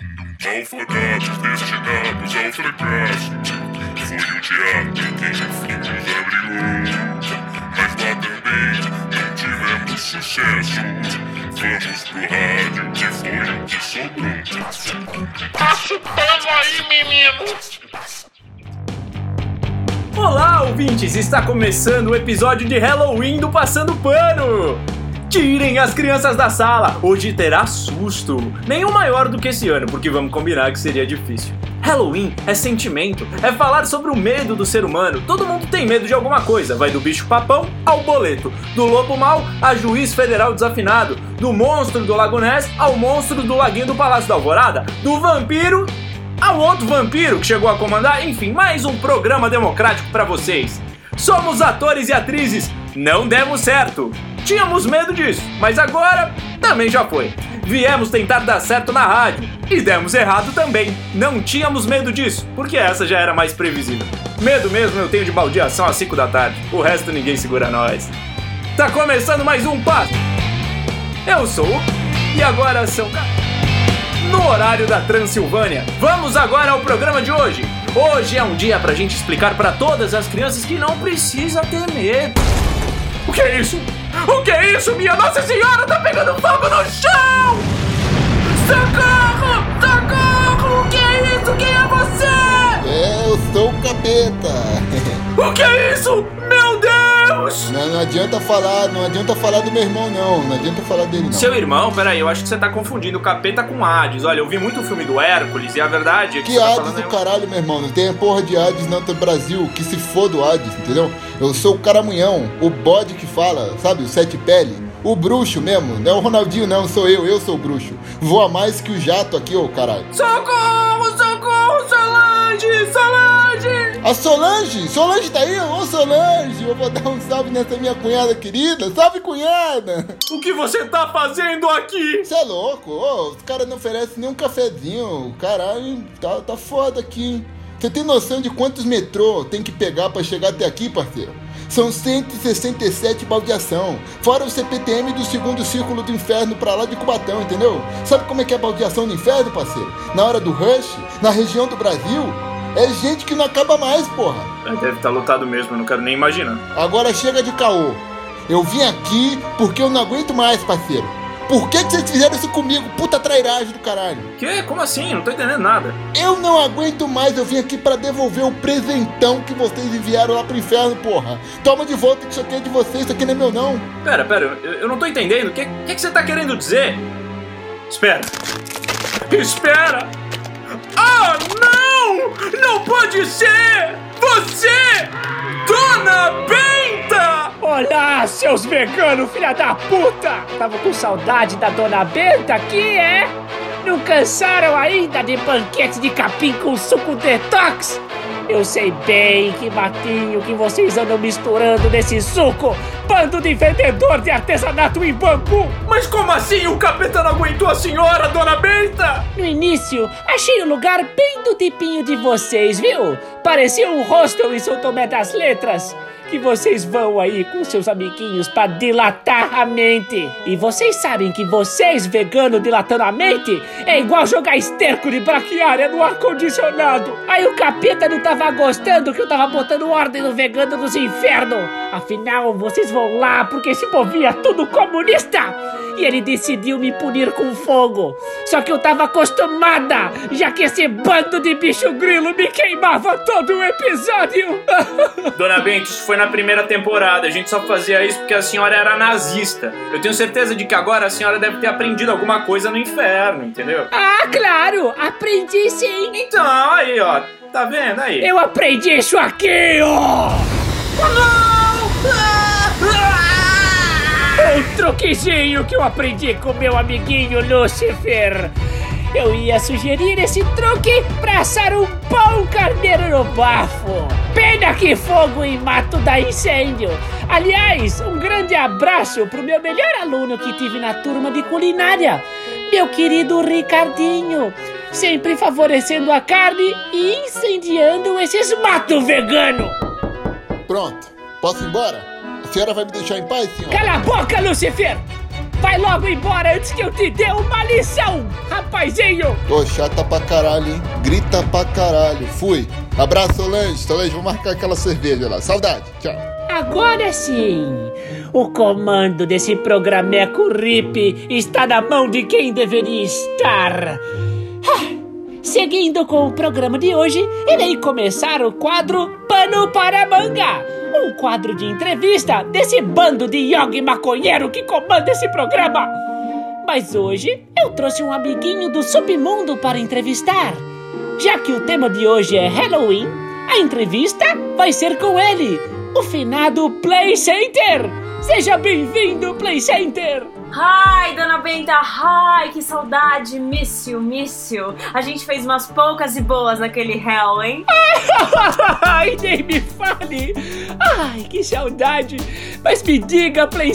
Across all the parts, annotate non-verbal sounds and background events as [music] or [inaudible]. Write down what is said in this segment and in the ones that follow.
Malfadados destinados ao fracasso. Foi o teatro quem nos abrigou. Mas lá também não tivemos sucesso. Vamos pro rádio que foi o que sobrou. Passa o pano aí, menino! Olá, ouvintes! Está começando o episódio de Halloween do Passando Pano! Tirem as crianças da sala! Hoje terá susto! Nenhum maior do que esse ano, porque vamos combinar que seria difícil. Halloween é sentimento, é falar sobre o medo do ser humano. Todo mundo tem medo de alguma coisa, vai do bicho papão ao boleto, do lobo mau a juiz federal desafinado, do monstro do Lago Ness ao monstro do laguinho do Palácio da Alvorada, do vampiro ao outro vampiro que chegou a comandar, enfim, mais um programa democrático para vocês. Somos atores e atrizes, não demos certo. Tínhamos medo disso, mas agora também já foi. Viemos tentar dar certo na rádio e demos errado também. Não tínhamos medo disso, porque essa já era mais previsível. Medo mesmo eu tenho de baldeação às 5 da tarde, o resto ninguém segura nós. Tá começando mais um passo. Eu sou o e agora são no horário da Transilvânia. Vamos agora ao programa de hoje. Hoje é um dia pra gente explicar pra todas as crianças que não precisa ter medo. O que é isso? O que é isso? Minha Nossa Senhora tá pegando fogo no chão! Socorro! Socorro! O que é isso? Quem é você? Eu sou o capeta. [laughs] O que é isso? Meu Deus! Não, não adianta falar, não adianta falar do meu irmão, não. Não adianta falar dele, não. Seu irmão? Peraí, eu acho que você tá confundindo o capeta com Hades. Olha, eu vi muito o filme do Hércules e a verdade é que, Que tá Hades falando do é um- caralho, meu irmão. Não tem porra de Hades não do Brasil. Que se foda o Hades, entendeu? Eu sou o caramunhão, o bode que fala, sabe? O sete pele. O bruxo mesmo. Não é o Ronaldinho, não. Sou eu, eu sou o bruxo. Voa mais que o jato aqui, ô caralho. Socorro! Socorro! Solange! Solange! A Solange! Solange tá aí? Ô Solange! Eu vou dar um salve nessa minha cunhada querida. Salve, cunhada! O que você tá fazendo aqui? Você é louco? Ô, os caras não oferecem nem um cafezinho. Caralho, tá, tá foda aqui, hein? Você tem noção de quantos metrô tem que pegar pra chegar até aqui, parceiro? São 167 baldeação, fora o CPTM do segundo círculo do inferno pra lá de Cubatão, entendeu? Sabe como é que é baldeação no inferno, parceiro? Na hora do rush, na região do Brasil, é gente que não acaba mais, porra. Deve estar lotado mesmo, eu não quero nem imaginar. Agora chega de caô. Eu vim aqui porque eu não aguento mais, parceiro. Por que, que vocês fizeram isso comigo? Puta trairagem do caralho. Que? Como assim? Não tô entendendo nada. Eu não aguento mais, eu vim aqui pra devolver o presentão que vocês enviaram lá pro inferno, porra. Toma de volta que isso aqui é de vocês, isso aqui não é meu não. Pera, pera, eu, eu não tô entendendo. O que, que, que você tá querendo dizer? Espera. Espera! Ah, não! Não pode ser! Você! Dona Benta! Seus veganos, filha da puta! Tava com saudade da dona Benta aqui, é? Não cansaram ainda de banquete de capim com suco detox? Eu sei bem que matinho que vocês andam misturando nesse suco! Bando de vendedor de artesanato em bambu! Mas como assim o capeta não aguentou a senhora, Dona Benta? No início, achei o lugar bem do tipinho de vocês, viu? Parecia um hostel em São Tomé das Letras. Que vocês vão aí com seus amiguinhos pra dilatar a mente. E vocês sabem que vocês, vegano dilatando a mente, é igual jogar esterco de braquiária no ar-condicionado. Aí o capeta não tava gostando que eu tava botando ordem no vegano dos infernos. Afinal, vocês vão lá porque esse povinho é tudo comunista e ele decidiu me punir com fogo. Só que eu tava acostumada, já que esse bando de bicho grilo me queimava todo o episódio. [laughs] Dona Benta, isso foi na primeira temporada. A gente só fazia isso porque a senhora era nazista. Eu tenho certeza de que agora a senhora deve ter aprendido alguma coisa no inferno, entendeu? ah, claro, aprendi sim. Então, aí, ó. Tá vendo aí? Eu aprendi isso aqui, ó. Um truquezinho que eu aprendi com meu amiguinho Lucifer. Eu ia sugerir esse truque pra assar um bom carneiro no bafo. Pena que fogo e mato dá incêndio. Aliás, um grande abraço pro meu melhor aluno que tive na turma de culinária, meu querido Ricardinho. Sempre favorecendo a carne e incendiando esses mato vegano. Pronto, posso ir embora? A senhora vai me deixar em paz, senhor? Cala a boca, Lucifer! Vai logo embora antes que eu te dê uma lição, rapazinho! Tô chata pra caralho, hein? Grita pra caralho. Fui. Abraço, Solange. Solange, vou marcar aquela cerveja lá. Saudade. Tchau. Agora sim! O comando desse programeco RIP está na mão de quem deveria estar. Seguindo com o programa de hoje, irei começar o quadro Pano para Manga. Um quadro de entrevista desse bando de yogi maconheiro que comanda esse programa. Mas hoje eu trouxe um amiguinho do submundo para entrevistar. Já que o tema de hoje é Halloween, a entrevista vai ser com ele, o finado Play Center. Seja bem-vindo, Play Center! Ai, dona Benta, ai, que saudade, míssil, míssil. A gente fez umas poucas e boas naquele Hell, hein? [laughs] Ai, nem me fale! Ai, que saudade! Mas me diga, Play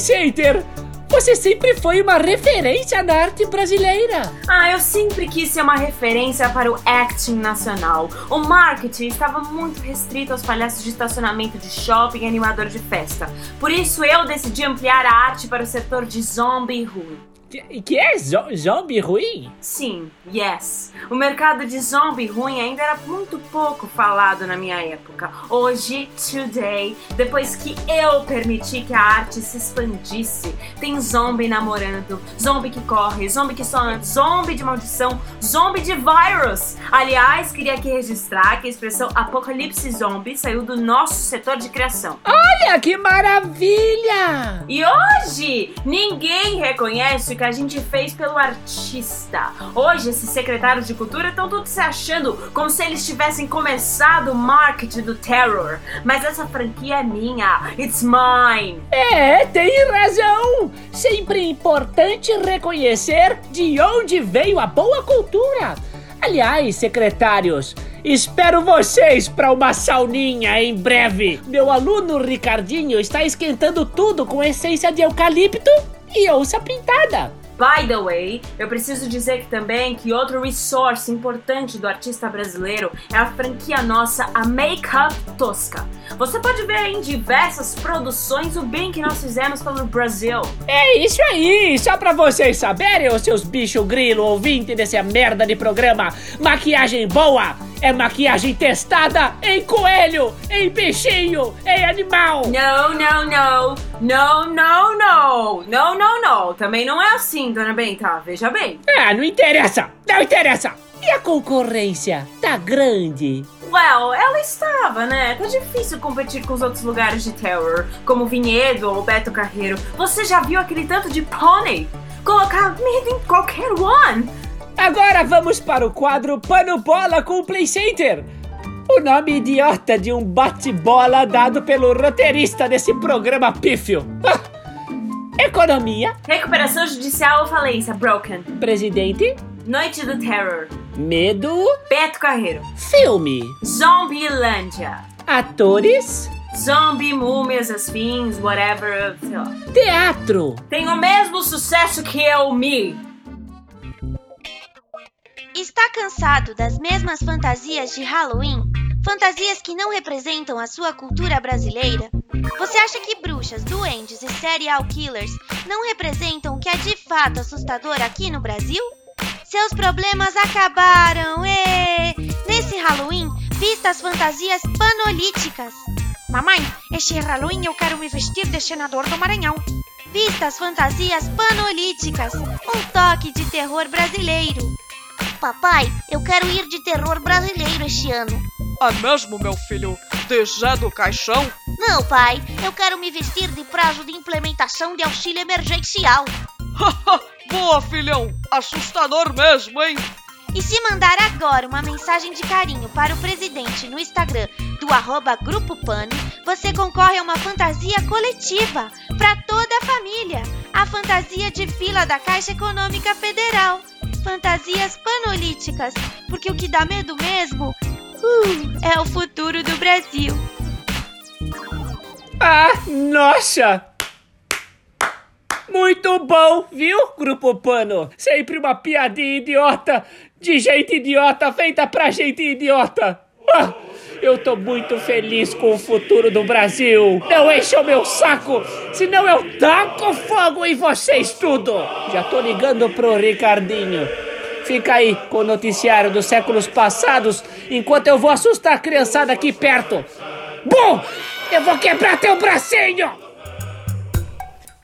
você sempre foi uma referência na arte brasileira. Ah, eu sempre quis ser uma referência para o acting nacional. O marketing estava muito restrito aos palhaços de estacionamento de shopping e animador de festa. Por isso eu decidi ampliar a arte para o setor de zombie ruim. Que, que é zo zombie ruim? Sim, yes. O mercado de zombie ruim ainda era muito pouco falado na minha época. Hoje, today, depois que eu permiti que a arte se expandisse, tem zombie namorando, zombie que corre, zombie que sona, zombie de maldição, zombie de vírus. Aliás, queria aqui registrar que a expressão apocalipse zombie saiu do nosso setor de criação. Olha que maravilha! E hoje, ninguém reconhece o que a gente fez pelo artista. Hoje, esses secretários de cultura estão todos se achando como se eles tivessem começado o marketing do terror. Mas essa franquia é minha. It's mine. É, tem razão! Sempre importante reconhecer de onde veio a boa cultura. Aliás, secretários, espero vocês para uma sauninha em breve. Meu aluno Ricardinho está esquentando tudo com essência de eucalipto e onça pintada. By the way, eu preciso dizer que também que outro resource importante do artista brasileiro é a franquia nossa, a Makeup Tosca. Você pode ver em diversas produções o bem que nós fizemos pelo Brasil. É isso aí! Só pra vocês saberem, os seus bicho grilo ouvinte dessa merda de programa, maquiagem boa é maquiagem testada em coelho, em bichinho, em animal! Não, não, não. Não, não, não. Não, não, não. Também não é assim, dona Benta. Veja bem. Ah, não interessa! Não interessa! E a concorrência? Tá grande? Well, ela estava, né? Tá difícil competir com os outros lugares de terror, como Vinhedo ou Beto Carreiro. Você já viu aquele tanto de pônei? Colocar medo em qualquer one. Agora vamos para o quadro Pano Bola com o Play Center. O nome idiota de um bate-bola dado pelo roteirista desse programa pífio. [laughs] Economia, Recuperação judicial ou falência, Broken. presidente, Noite do Terror. medo, Beto Carreiro. filme, Zombielândia. atores, Zombie, múmias, afins, whatever, sei lá. teatro. Tem o mesmo sucesso que eu, Me. Está cansado das mesmas fantasias de Halloween? Fantasias que não representam a sua cultura brasileira? Você acha que bruxas, duendes e serial killers não representam o que é de fato assustador aqui no Brasil? Seus problemas acabaram! Ê! Nesse Halloween, vista as fantasias panolíticas. Mamãe, este Halloween eu quero me vestir de senador do Maranhão. Vista as fantasias panolíticas, um toque de terror brasileiro. Papai, eu quero ir de terror brasileiro este ano. É mesmo, meu filho? De Zé do Caixão? Não, pai, eu quero me vestir de prazo de implementação de auxílio emergencial. Boa, filhão! Assustador mesmo, hein? E se mandar agora uma mensagem de carinho para o presidente no Instagram do arroba Grupo Pano, você concorre a uma fantasia coletiva para toda a família. A fantasia de fila da Caixa Econômica Federal. Fantasias panolíticas, porque o que dá medo mesmo é o futuro do Brasil. Ah, nossa! Muito bom, viu, Grupo Pano? Sempre uma piadinha idiota, de gente idiota, feita pra gente idiota. Ah, eu tô muito feliz com o futuro do Brasil. Não enche o meu saco, senão eu taco fogo em vocês tudo. Já tô ligando pro Ricardinho. Fica aí com o noticiário dos séculos passados, enquanto eu vou assustar a criançada aqui perto. Bom, eu vou quebrar teu bracinho!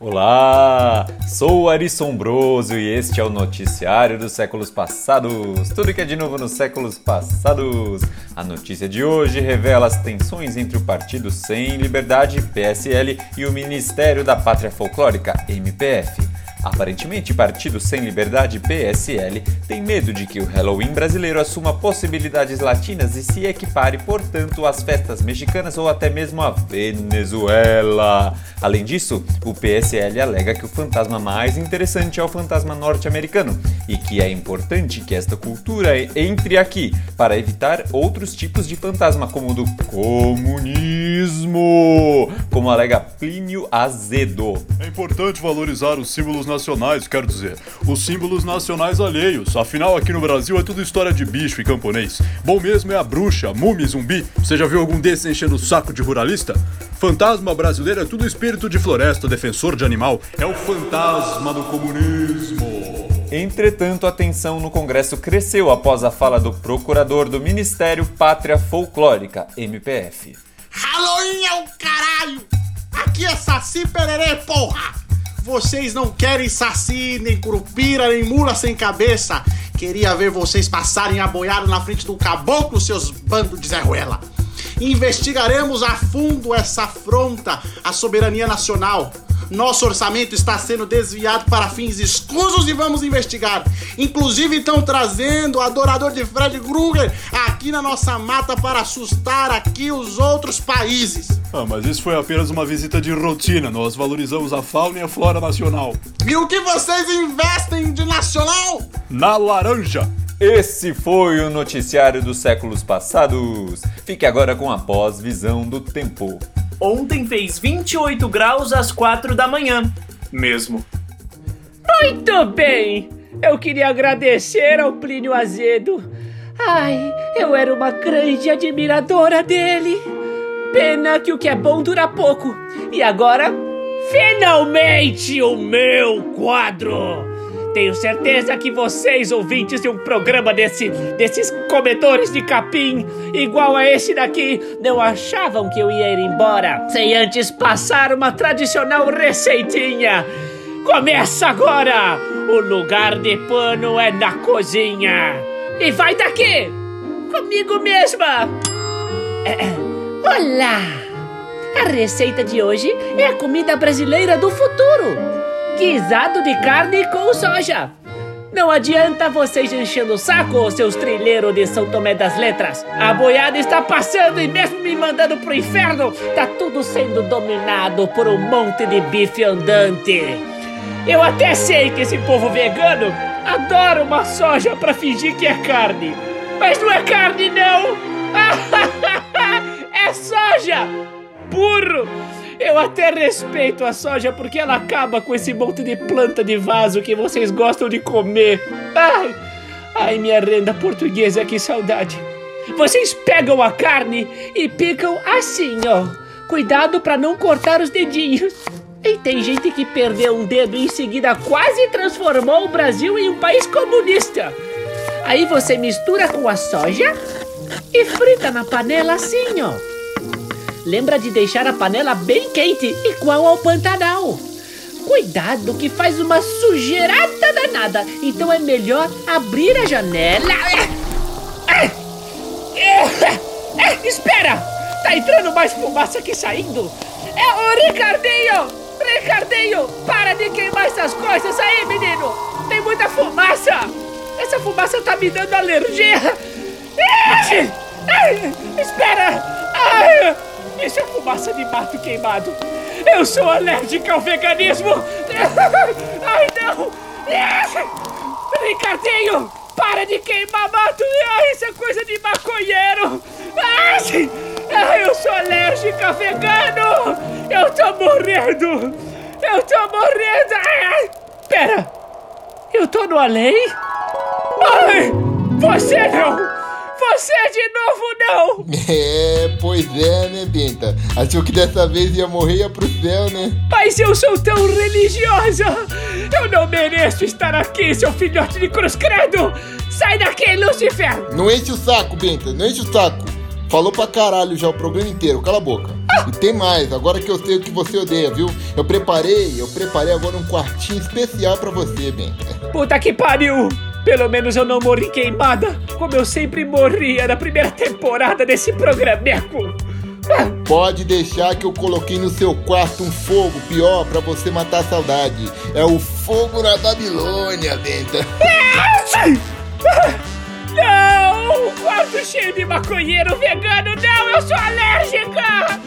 Olá, sou Ari Sombroso e este é o noticiário dos séculos passados. Tudo que é de novo nos séculos passados. A notícia de hoje revela as tensões entre o Partido Sem Liberdade, PSL, e o Ministério da Pátria Folclórica, MPF. Aparentemente, Partido Sem Liberdade PSL tem medo de que o Halloween brasileiro assuma possibilidades latinas e se equipare, portanto, às festas mexicanas ou até mesmo à Venezuela. Além disso, o PSL alega que o fantasma mais interessante é o fantasma norte-americano e que é importante que esta cultura entre aqui para evitar outros tipos de fantasma, como o do comunismo, como alega Plínio Azedo. É importante valorizar os símbolos nacionais, quero dizer, os símbolos nacionais alheios. Afinal, aqui no Brasil é tudo história de bicho e camponês. Bom mesmo é a bruxa, múmia e zumbi. Você já viu algum desses enchendo o saco de ruralista? Fantasma brasileiro é tudo espírito de floresta, defensor de animal. É o fantasma do comunismo. Entretanto, a tensão no Congresso cresceu após a fala do procurador do Ministério Pátria Folclórica, MPF. Halloween é o caralho! Aqui é Saci Pererê, porra! Vocês não querem saci, nem curupira, nem mula sem cabeça. Queria ver vocês passarem a na frente do caboclo, seus bandos de Zé Ruela. Investigaremos a fundo essa afronta à soberania nacional. Nosso orçamento está sendo desviado para fins escusos e vamos investigar. Inclusive estão trazendo o adorador de Fred Krueger aqui na nossa mata para assustar aqui os outros países. Ah, mas isso foi apenas uma visita de rotina. Nós valorizamos a fauna e a flora nacional. E o que vocês investem de nacional? Na laranja. Esse foi o noticiário dos séculos passados. Fique agora com a pós-visão do tempo. Ontem fez 28 graus às 4 da manhã. Mesmo. Muito bem! Eu queria agradecer ao Plínio Azedo. Ai, eu era uma grande admiradora dele. Pena que o que é bom dura pouco. E agora, finalmente o meu quadro! Tenho certeza que vocês, ouvintes de um programa desse, desses comedores de capim, igual a esse daqui, não achavam que eu ia ir embora sem antes passar uma tradicional receitinha. Começa agora! O lugar de pano é na cozinha. E vai daqui! Comigo mesma! [coughs] Olá! A receita de hoje é a comida brasileira do futuro guisado de carne com soja. Não adianta vocês enchendo o saco, seus trilheiros de São Tomé das Letras. A boiada está passando e mesmo me mandando pro inferno, tá tudo sendo dominado por um monte de bife andante. Eu até sei que esse povo vegano adora uma soja para fingir que é carne. Mas não é carne, não! [laughs] é soja! Burro! Eu até respeito a soja porque ela acaba com esse monte de planta de vaso que vocês gostam de comer. Ai, ai minha renda portuguesa, que saudade. Vocês pegam a carne e picam assim, ó. Cuidado para não cortar os dedinhos. E tem gente que perdeu um dedo e em seguida quase transformou o Brasil em um país comunista. Aí você mistura com a soja e frita na panela assim, ó. Lembra de deixar a panela bem quente, igual ao Pantanal. Cuidado que faz uma sujeirada danada, então é melhor abrir a janela. Espera! Tá entrando mais fumaça que saindo. É o Ricardinho! Ricardinho! Para de queimar essas coisas aí, menino! Tem muita fumaça! Essa fumaça tá me dando alergia! Espera! Isso é fumaça de mato queimado. Eu sou alérgica ao veganismo. [laughs] Ai, não. Ricardinho, para de queimar mato. Isso é coisa de maconheiro. Ai, eu sou alérgica vegano. Eu tô morrendo. Eu tô morrendo. Ai, pera. Eu tô no além? Ai, você não. Você de novo, não! [laughs] É, pois é, né, Benta? Achou que dessa vez ia morrer ia pro céu, né? Mas eu sou tão religiosa! Eu não mereço estar aqui, seu filhote de cruz credo! Sai daqui, Lucifer! Não enche o saco, Benta, não enche o saco. Falou pra caralho já o programa inteiro, cala a boca. E tem mais, agora que eu sei o que você odeia, viu? Eu preparei, eu preparei agora um quartinho especial pra você, Benta. Puta que pariu! Pelo menos eu não morri queimada, como eu sempre morria na primeira temporada desse programeco. Pode deixar que eu coloquei no seu quarto um fogo pior pra você matar a saudade. É o fogo na Babilônia, Benta. Não! Um quarto cheio de maconheiro vegano! Não, eu sou alérgica!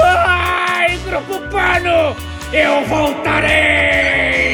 Ai, grupo pano! Eu voltarei!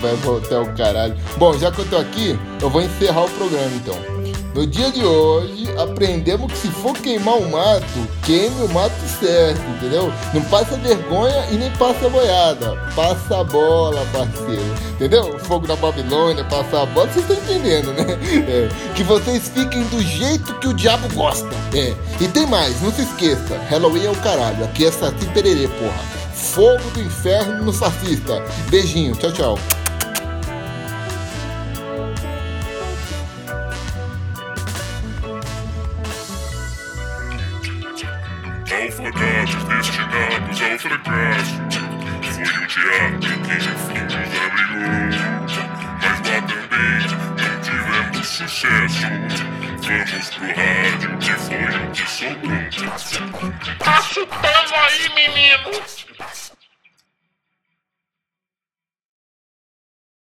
Vai, voltar o caralho. Bom, já que eu tô aqui, eu vou encerrar o programa então. No dia de hoje, aprendemos que se for queimar o mato, queime o mato certo, entendeu? Não passa vergonha e nem passa boiada. Passa a bola, parceiro. Entendeu? Fogo na Babilônia, passar a bola, vocês estão entendendo, né? [laughs] É. Que vocês fiquem do jeito que o diabo gosta. É. E tem mais, não se esqueça, Halloween é o caralho. Aqui é Saci Pererê, porra. Fogo do inferno no fascista. Beijinho, tchau, tchau. Sucesso. Vamos pro rádio que foi o que sobrou. Tá chutando aí, menino.